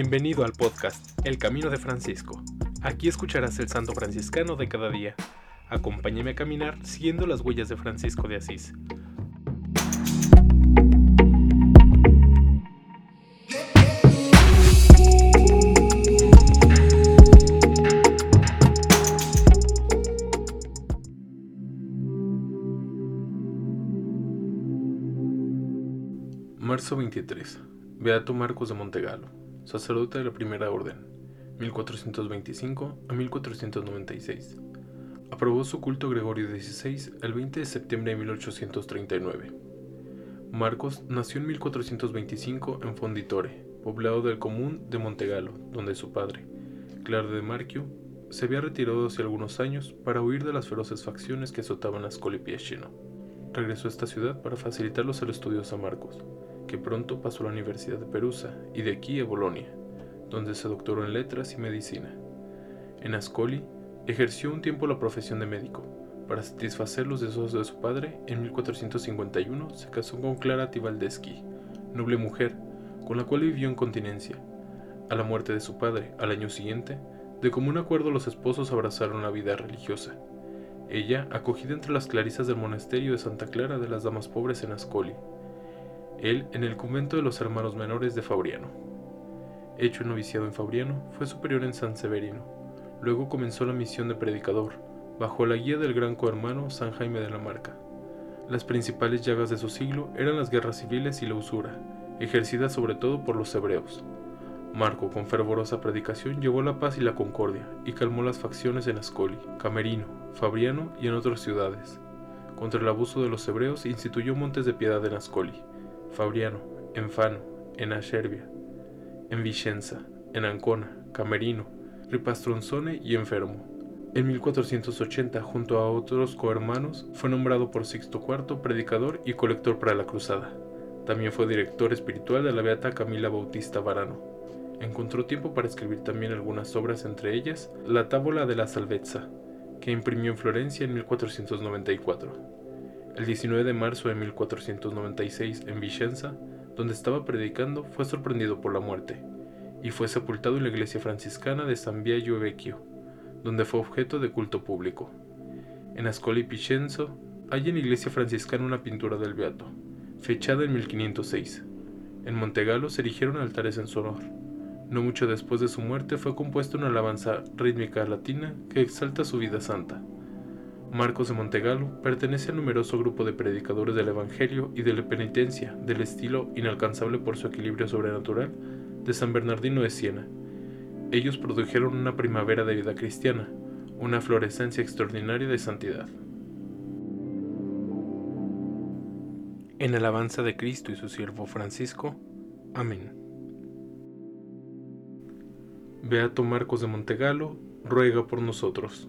Bienvenido al podcast El Camino de Francisco. Aquí escucharás el santo franciscano de cada día. Acompáñame a caminar siguiendo las huellas de Francisco de Asís. Marzo 23. Beato Marcos de Montegalo sacerdote de la Primera Orden, 1425 a 1496. Aprobó su culto Gregorio XVI el 20 de septiembre de 1839. Marcos nació en 1425 en Fonditore, poblado del común de Montegalo, donde su padre, Claro de Marchio, se había retirado hace algunos años para huir de las feroces facciones que azotaban a Scoli Piescino. Regresó a esta ciudad para facilitar los estudios a Marcos, que pronto pasó a la Universidad de Perusa y de aquí a Bolonia, donde se doctoró en letras y medicina. En Ascoli ejerció un tiempo la profesión de médico. Para satisfacer los deseos de su padre, en 1451 se casó con Clara Tibaldeschi, noble mujer, con la cual vivió en continencia. A la muerte de su padre, al año siguiente, de común acuerdo los esposos abrazaron la vida religiosa. Ella, acogida entre las clarisas del monasterio de Santa Clara de las Damas Pobres en Ascoli, él en el convento de los hermanos menores de Fabriano. Hecho noviciado en Fabriano, fue superior en San Severino. Luego comenzó la misión de predicador, bajo la guía del gran cohermano San Jaime de la Marca. Las principales llagas de su siglo eran las guerras civiles y la usura, ejercidas sobre todo por los hebreos. Marco, con fervorosa predicación, llevó la paz y la concordia, y calmó las facciones en Ascoli, Camerino, Fabriano y en otras ciudades. Contra el abuso de los hebreos instituyó montes de piedad en Ascoli, Fabriano, en Fano, en Acherbia, en Vicenza, en Ancona, Camerino, Ripastronzone y Enfermo. En 1480, junto a otros cohermanos, fue nombrado por Sixto IV predicador y colector para la cruzada. También fue director espiritual de la beata Camila Bautista Varano. Encontró tiempo para escribir también algunas obras, entre ellas La Tábola de la Salvezza, que imprimió en Florencia en 1494. El 19 de marzo de 1496, en Vicenza, donde estaba predicando, fue sorprendido por la muerte, y fue sepultado en la iglesia franciscana de San Biagio Vecchio, donde fue objeto de culto público. En Ascoli Picenzo hay en la iglesia franciscana una pintura del Beato, fechada en 1506. En Montegalo se erigieron altares en su honor. No mucho después de su muerte fue compuesta una alabanza rítmica latina que exalta su vida santa. Marcos de Montegalo pertenece al numeroso grupo de predicadores del Evangelio y de la penitencia, del estilo inalcanzable por su equilibrio sobrenatural, de San Bernardino de Siena. Ellos produjeron una primavera de vida cristiana, una florescencia extraordinaria de santidad. En alabanza de Cristo y su siervo Francisco. Amén. Beato Marcos de Montegalo, ruega por nosotros.